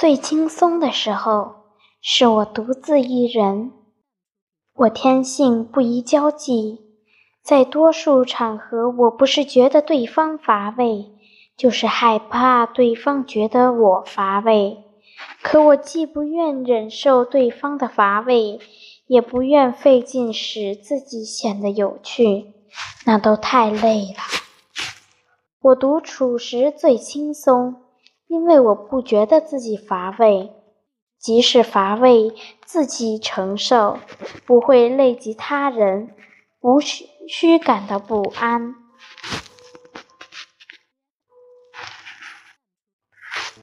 最轻松的时候，是我独自一人。我天性不宜交际，在多数场合，我不是觉得对方乏味，就是害怕对方觉得我乏味。可我既不愿忍受对方的乏味，也不愿费劲使自己显得有趣，那都太累了。我独处时最轻松。因为我不觉得自己乏味，即使乏味，自己承受，不会累及他人，无需需感到不安。